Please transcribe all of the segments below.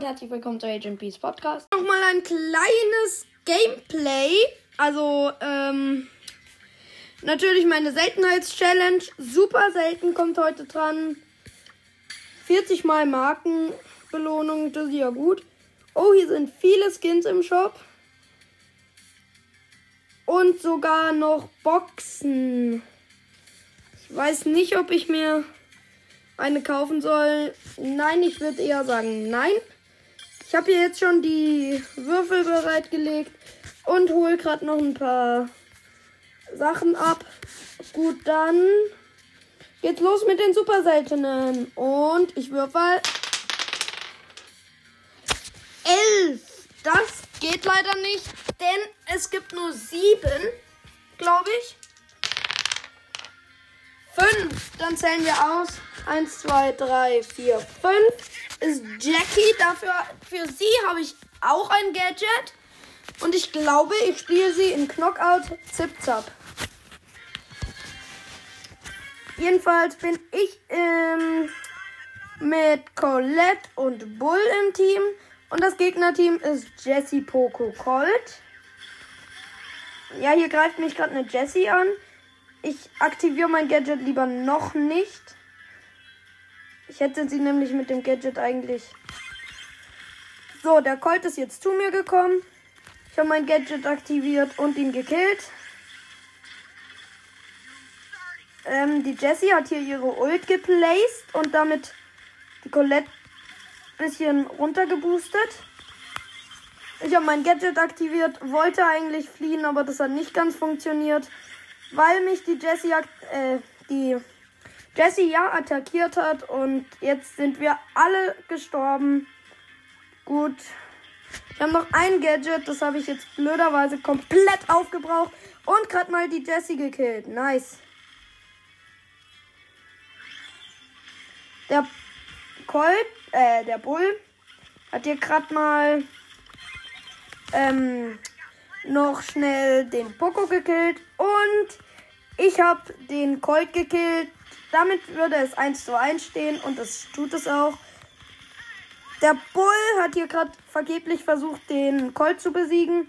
und herzlich willkommen zu Agent Peace Podcast. Nochmal ein kleines Gameplay. Also, ähm, natürlich meine Seltenheitschallenge. Super selten kommt heute dran. 40 mal Markenbelohnung, das ist ja gut. Oh, hier sind viele Skins im Shop. Und sogar noch Boxen. Ich weiß nicht, ob ich mir eine kaufen soll. Nein, ich würde eher sagen nein. Ich habe hier jetzt schon die Würfel bereitgelegt und hole gerade noch ein paar Sachen ab. Gut, dann geht's los mit den super seltenen. Und ich würfel. Elf. Das geht leider nicht, denn es gibt nur sieben, glaube ich. Fünf. Dann zählen wir aus. Eins, zwei, drei, vier, fünf. Ist Jackie. Dafür für sie habe ich auch ein Gadget. Und ich glaube, ich spiele sie in Knockout Zip Zap. Jedenfalls bin ich ähm, mit Colette und Bull im Team. Und das Gegnerteam ist Jessie Poco Colt. Ja, hier greift mich gerade eine Jessie an. Ich aktiviere mein Gadget lieber noch nicht. Ich hätte sie nämlich mit dem Gadget eigentlich. So, der Colt ist jetzt zu mir gekommen. Ich habe mein Gadget aktiviert und ihn gekillt. Ähm, die Jessie hat hier ihre Ult geplaced und damit die Colette ein bisschen runtergeboostet. Ich habe mein Gadget aktiviert, wollte eigentlich fliehen, aber das hat nicht ganz funktioniert, weil mich die Jessie, äh, die Jessie ja attackiert hat und jetzt sind wir alle gestorben. Gut. Ich habe noch ein Gadget, das habe ich jetzt blöderweise komplett aufgebraucht und gerade mal die Jessie gekillt. Nice. Der Colt, äh, der Bull hat hier gerade mal ähm, noch schnell den Poco gekillt und ich habe den Colt gekillt. Damit würde es 1 zu 1 stehen und das tut es auch. Der Bull hat hier gerade vergeblich versucht, den Colt zu besiegen.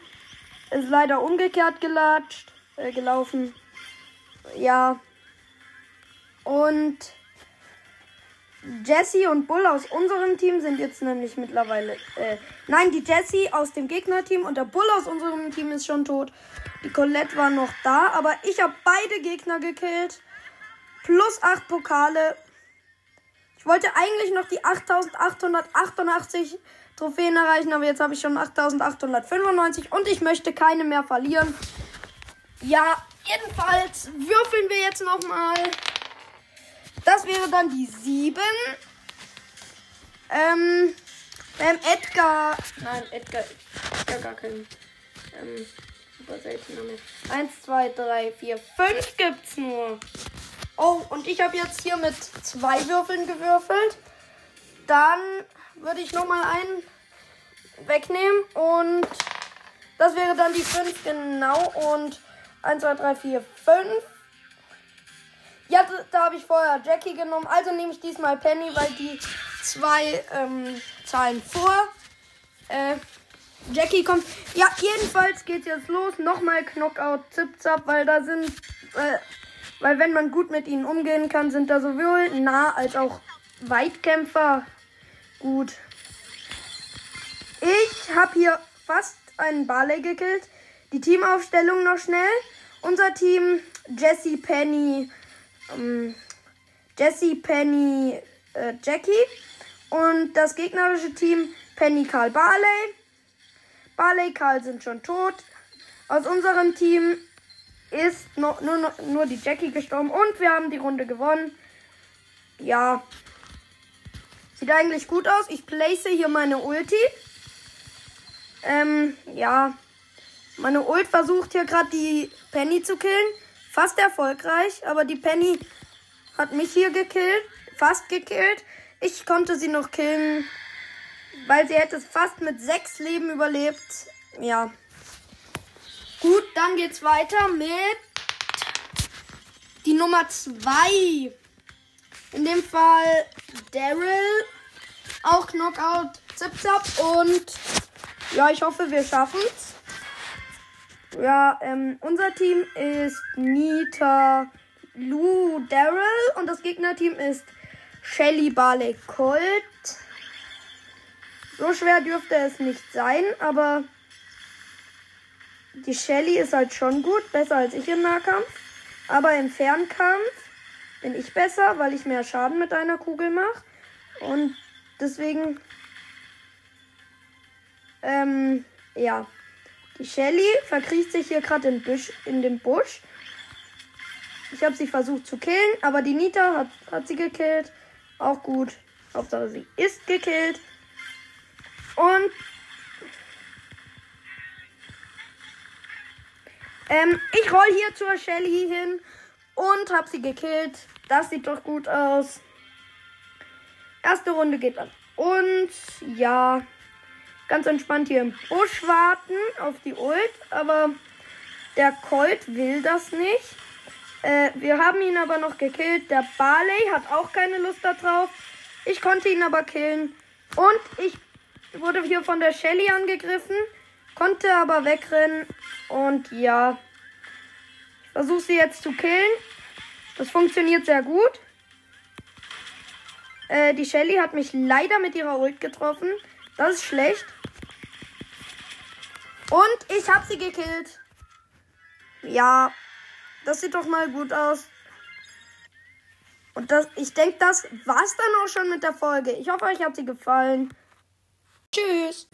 Ist leider umgekehrt gelatscht, äh, gelaufen. Ja. Und Jesse und Bull aus unserem Team sind jetzt nämlich mittlerweile. Äh, nein, die Jesse aus dem Gegnerteam und der Bull aus unserem Team ist schon tot. Die Colette war noch da, aber ich habe beide Gegner gekillt. Plus 8 Pokale. Ich wollte eigentlich noch die 8888 Trophäen erreichen, aber jetzt habe ich schon 8895 und ich möchte keine mehr verlieren. Ja, jedenfalls würfeln wir jetzt nochmal. Das wäre dann die 7. Ähm, ähm, Edgar. Nein, Edgar. Ja, gar kein. Ähm, super seltener mehr. 1, 2, 3, 4, 5 gibt's nur. Oh, und ich habe jetzt hier mit zwei Würfeln gewürfelt. Dann würde ich nochmal einen wegnehmen. Und das wäre dann die 5 genau. Und 1, 2, 3, 4, 5. Ja, da, da habe ich vorher Jackie genommen. Also nehme ich diesmal Penny, weil die zwei ähm, Zahlen vor. Äh, Jackie kommt. Ja, jedenfalls geht's jetzt los. Nochmal Knockout, Zip-Zap, weil da sind. Äh, weil wenn man gut mit ihnen umgehen kann, sind da sowohl nah als auch Weitkämpfer gut. Ich habe hier fast einen Barley gekillt. Die Teamaufstellung noch schnell. Unser Team Jesse Penny, ähm, Jesse Penny äh, Jackie und das gegnerische Team Penny Karl Barley. Barley Karl sind schon tot. Aus unserem Team ist noch, nur, nur die Jackie gestorben und wir haben die Runde gewonnen. Ja. Sieht eigentlich gut aus. Ich place hier meine Ulti. Ähm, ja. Meine Ult versucht hier gerade die Penny zu killen. Fast erfolgreich, aber die Penny hat mich hier gekillt. Fast gekillt. Ich konnte sie noch killen, weil sie hätte fast mit sechs Leben überlebt. Ja. Gut, dann geht's weiter mit die Nummer 2. In dem Fall Daryl. Auch Knockout zip zap und ja, ich hoffe, wir schaffen's. Ja, ähm, unser Team ist Nita, Lou, Daryl und das Gegnerteam ist Shelly, Barley, Colt. So schwer dürfte es nicht sein, aber die Shelly ist halt schon gut, besser als ich im Nahkampf. Aber im Fernkampf bin ich besser, weil ich mehr Schaden mit einer Kugel mache. Und deswegen, ähm, ja. Die Shelly verkriecht sich hier gerade in, in Busch. Ich habe sie versucht zu killen, aber die Nita hat, hat sie gekillt. Auch gut. Hauptsache sie ist gekillt. Und ähm, ich roll hier zur Shelly hin und habe sie gekillt. Das sieht doch gut aus. Erste Runde geht an. Und ja, ganz entspannt hier im Busch warten auf die Ult. Aber der Colt will das nicht. Äh, wir haben ihn aber noch gekillt. Der Barley hat auch keine Lust darauf. Ich konnte ihn aber killen. Und ich wurde hier von der Shelly angegriffen. Konnte aber wegrennen. Und ja. Ich versuche sie jetzt zu killen. Das funktioniert sehr gut. Äh, die Shelly hat mich leider mit ihrer Ult getroffen. Das ist schlecht. Und ich habe sie gekillt. Ja, das sieht doch mal gut aus. Und das, ich denke, das war's dann auch schon mit der Folge. Ich hoffe, euch hat sie gefallen. Tschüss.